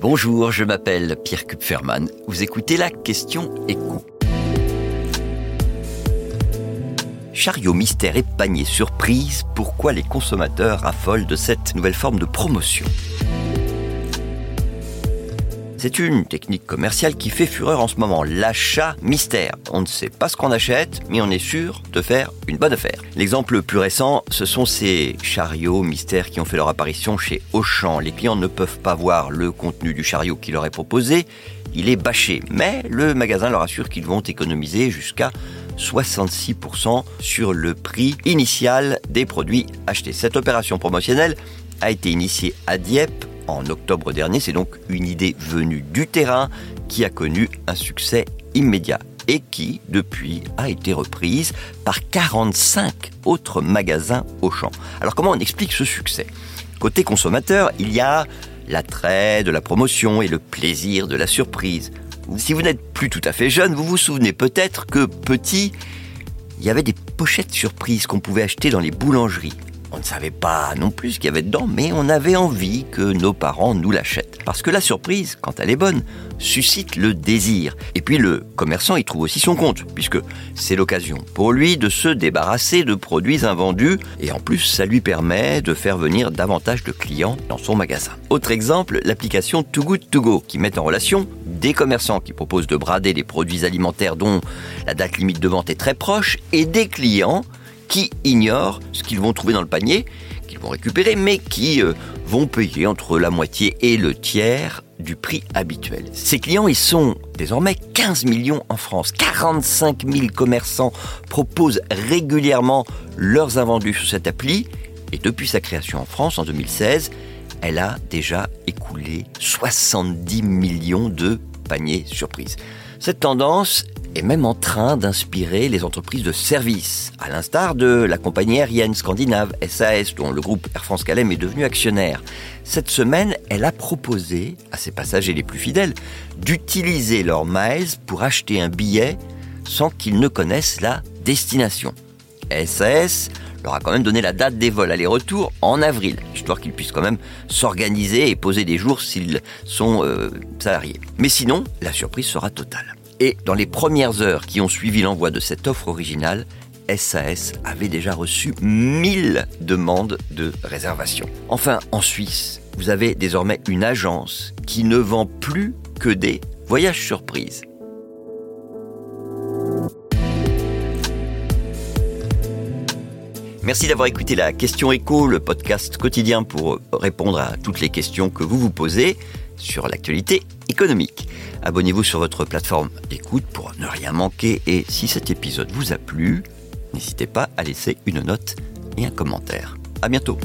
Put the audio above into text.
Bonjour, je m'appelle Pierre Kupferman. Vous écoutez la question écho. Chariot mystère et panier surprise, pourquoi les consommateurs affolent de cette nouvelle forme de promotion? C'est une technique commerciale qui fait fureur en ce moment, l'achat mystère. On ne sait pas ce qu'on achète, mais on est sûr de faire une bonne affaire. L'exemple le plus récent, ce sont ces chariots mystères qui ont fait leur apparition chez Auchan. Les clients ne peuvent pas voir le contenu du chariot qui leur est proposé, il est bâché, mais le magasin leur assure qu'ils vont économiser jusqu'à 66% sur le prix initial des produits achetés. Cette opération promotionnelle a été initiée à Dieppe en octobre dernier. C'est donc une idée venue du terrain qui a connu un succès immédiat et qui, depuis, a été reprise par 45 autres magasins au champ. Alors comment on explique ce succès? Côté consommateur, il y a l'attrait de la promotion et le plaisir de la surprise. Si vous n'êtes plus tout à fait jeune, vous vous souvenez peut-être que petit, il y avait des pochettes surprises qu'on pouvait acheter dans les boulangeries. On ne savait pas non plus ce qu'il y avait dedans, mais on avait envie que nos parents nous l'achètent. Parce que la surprise, quand elle est bonne, suscite le désir. Et puis le commerçant y trouve aussi son compte, puisque c'est l'occasion pour lui de se débarrasser de produits invendus, et en plus ça lui permet de faire venir davantage de clients dans son magasin. Autre exemple, l'application Too Good To Go, qui met en relation des commerçants qui proposent de brader des produits alimentaires dont la date limite de vente est très proche, et des clients qui ignorent ce qu'ils vont trouver dans le panier, qu'ils vont récupérer, mais qui euh, vont payer entre la moitié et le tiers du prix habituel. Ces clients, ils sont désormais 15 millions en France. 45 000 commerçants proposent régulièrement leurs invendus sur cette appli. Et depuis sa création en France en 2016, elle a déjà écoulé 70 millions de paniers surprises. Cette tendance, est même en train d'inspirer les entreprises de services, à l'instar de la compagnie aérienne scandinave SAS, dont le groupe Air France KLM est devenu actionnaire. Cette semaine, elle a proposé à ses passagers les plus fidèles d'utiliser leurs miles pour acheter un billet sans qu'ils ne connaissent la destination. SAS leur a quand même donné la date des vols aller-retour en avril, histoire qu'ils puissent quand même s'organiser et poser des jours s'ils sont euh, salariés. Mais sinon, la surprise sera totale. Et dans les premières heures qui ont suivi l'envoi de cette offre originale, SAS avait déjà reçu 1000 demandes de réservation. Enfin, en Suisse, vous avez désormais une agence qui ne vend plus que des voyages surprises. Merci d'avoir écouté la question écho, le podcast quotidien pour répondre à toutes les questions que vous vous posez sur l'actualité économique. Abonnez-vous sur votre plateforme d'écoute pour ne rien manquer et si cet épisode vous a plu, n'hésitez pas à laisser une note et un commentaire. À bientôt.